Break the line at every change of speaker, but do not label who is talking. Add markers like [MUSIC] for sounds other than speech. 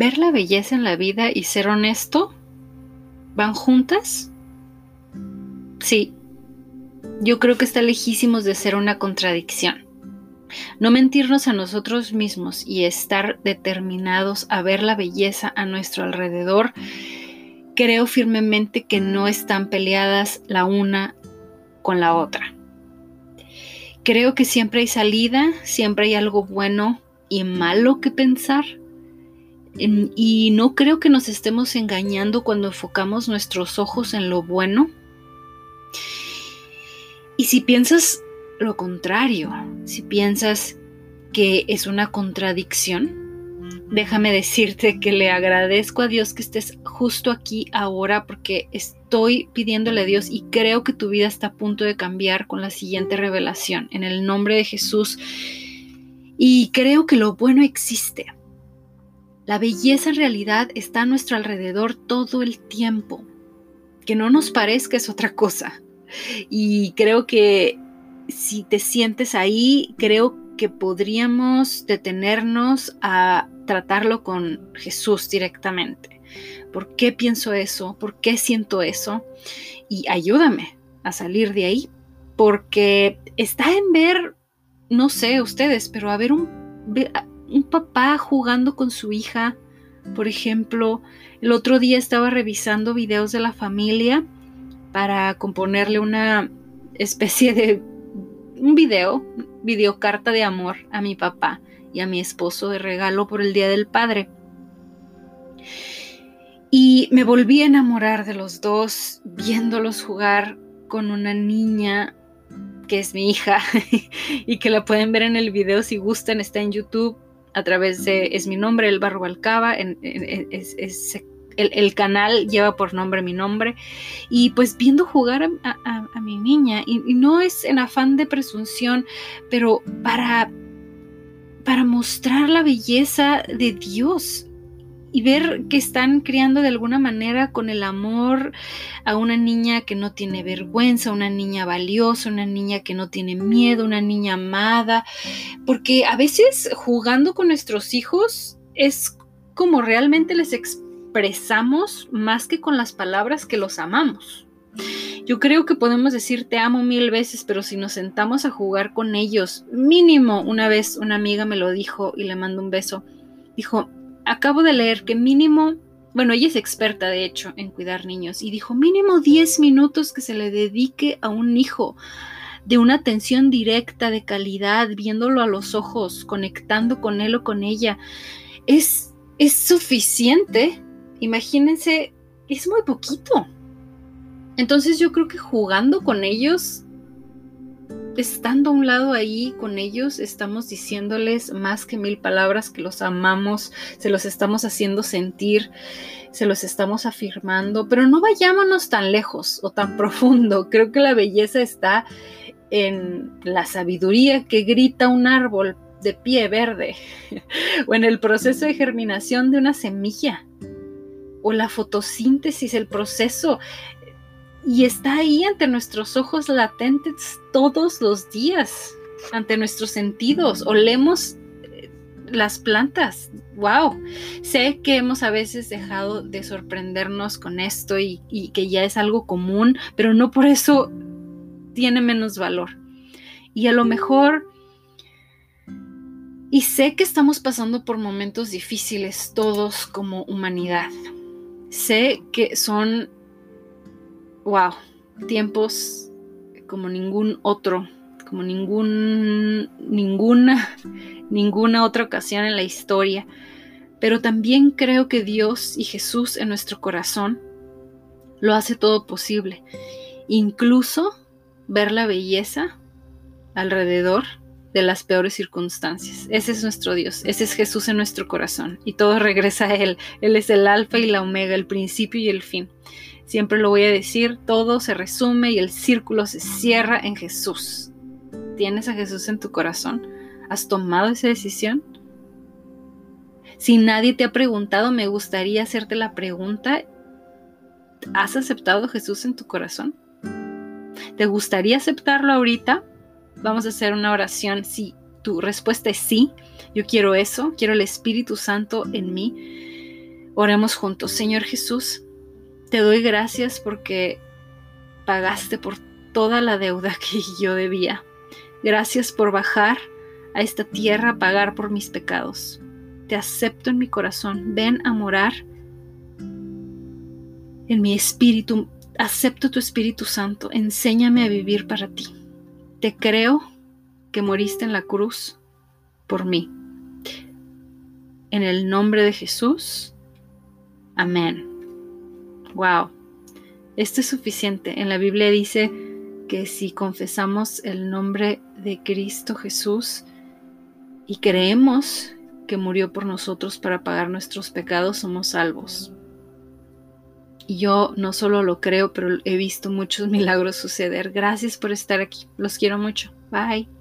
ver la belleza en la vida y ser honesto van juntas? Sí, yo creo que está lejísimos de ser una contradicción. No mentirnos a nosotros mismos y estar determinados a ver la belleza a nuestro alrededor, creo firmemente que no están peleadas la una con la otra. Creo que siempre hay salida, siempre hay algo bueno y malo que pensar. Y no creo que nos estemos engañando cuando enfocamos nuestros ojos en lo bueno. Y si piensas lo contrario, si piensas que es una contradicción, déjame decirte que le agradezco a Dios que estés justo aquí ahora porque estoy pidiéndole a Dios y creo que tu vida está a punto de cambiar con la siguiente revelación en el nombre de Jesús. Y creo que lo bueno existe. La belleza en realidad está a nuestro alrededor todo el tiempo. Que no nos parezca es otra cosa. Y creo que si te sientes ahí, creo que podríamos detenernos a tratarlo con Jesús directamente. ¿Por qué pienso eso? ¿Por qué siento eso? Y ayúdame a salir de ahí, porque está en ver, no sé ustedes, pero a ver un, un papá jugando con su hija, por ejemplo, el otro día estaba revisando videos de la familia para componerle una especie de un video, videocarta de amor a mi papá y a mi esposo de regalo por el Día del Padre. Y me volví a enamorar de los dos, viéndolos jugar con una niña que es mi hija [LAUGHS] y que la pueden ver en el video si gustan, está en YouTube a través de, es mi nombre, El Barro es, el, canal lleva por nombre mi nombre, y pues viendo jugar a, mi niña, y, no es en afán de presunción, pero para, para mostrar la belleza de Dios y ver que están criando de alguna manera con el amor a una niña que no tiene vergüenza, una niña valiosa, una niña que no tiene miedo, una niña amada, porque a veces jugando con nuestros hijos es como realmente les expresamos más que con las palabras que los amamos. Yo creo que podemos decir te amo mil veces, pero si nos sentamos a jugar con ellos, mínimo una vez una amiga me lo dijo y le mando un beso, dijo, acabo de leer que mínimo, bueno, ella es experta de hecho en cuidar niños, y dijo, mínimo 10 minutos que se le dedique a un hijo de una atención directa, de calidad, viéndolo a los ojos, conectando con él o con ella, es, es suficiente imagínense, es muy poquito. Entonces yo creo que jugando con ellos, estando a un lado ahí con ellos, estamos diciéndoles más que mil palabras que los amamos, se los estamos haciendo sentir, se los estamos afirmando, pero no vayámonos tan lejos o tan [LAUGHS] profundo. Creo que la belleza está en la sabiduría que grita un árbol de pie verde [LAUGHS] o en el proceso de germinación de una semilla o la fotosíntesis, el proceso, y está ahí ante nuestros ojos latentes todos los días, ante nuestros sentidos. Olemos eh, las plantas. ¡Wow! Sé que hemos a veces dejado de sorprendernos con esto y, y que ya es algo común, pero no por eso tiene menos valor. Y a lo mejor y sé que estamos pasando por momentos difíciles todos como humanidad. Sé que son, wow, tiempos como ningún otro, como ningún, ninguna, [LAUGHS] ninguna otra ocasión en la historia. Pero también creo que Dios y Jesús en nuestro corazón lo hace todo posible. Incluso ver la belleza alrededor de las peores circunstancias. Ese es nuestro Dios, ese es Jesús en nuestro corazón y todo regresa a Él. Él es el alfa y la omega, el principio y el fin. Siempre lo voy a decir, todo se resume y el círculo se cierra en Jesús. ¿Tienes a Jesús en tu corazón? ¿Has tomado esa decisión? Si nadie te ha preguntado, me gustaría hacerte la pregunta, ¿has aceptado a Jesús en tu corazón? ¿Te gustaría aceptarlo ahorita? Vamos a hacer una oración. Si tu respuesta es sí, yo quiero eso, quiero el Espíritu Santo en mí. Oremos juntos. Señor Jesús, te doy gracias porque pagaste por toda la deuda que [LAUGHS] yo debía. Gracias por bajar a esta tierra a pagar por mis pecados. Te acepto en mi corazón. Ven a morar en mi espíritu. Acepto tu Espíritu Santo. Enséñame a vivir para ti. Te creo que moriste en la cruz por mí. En el nombre de Jesús. Amén. Wow. Esto es suficiente. En la Biblia dice que si confesamos el nombre de Cristo Jesús y creemos que murió por nosotros para pagar nuestros pecados, somos salvos. Y yo no solo lo creo, pero he visto muchos [LAUGHS] milagros suceder. Gracias por estar aquí. Los quiero mucho. Bye.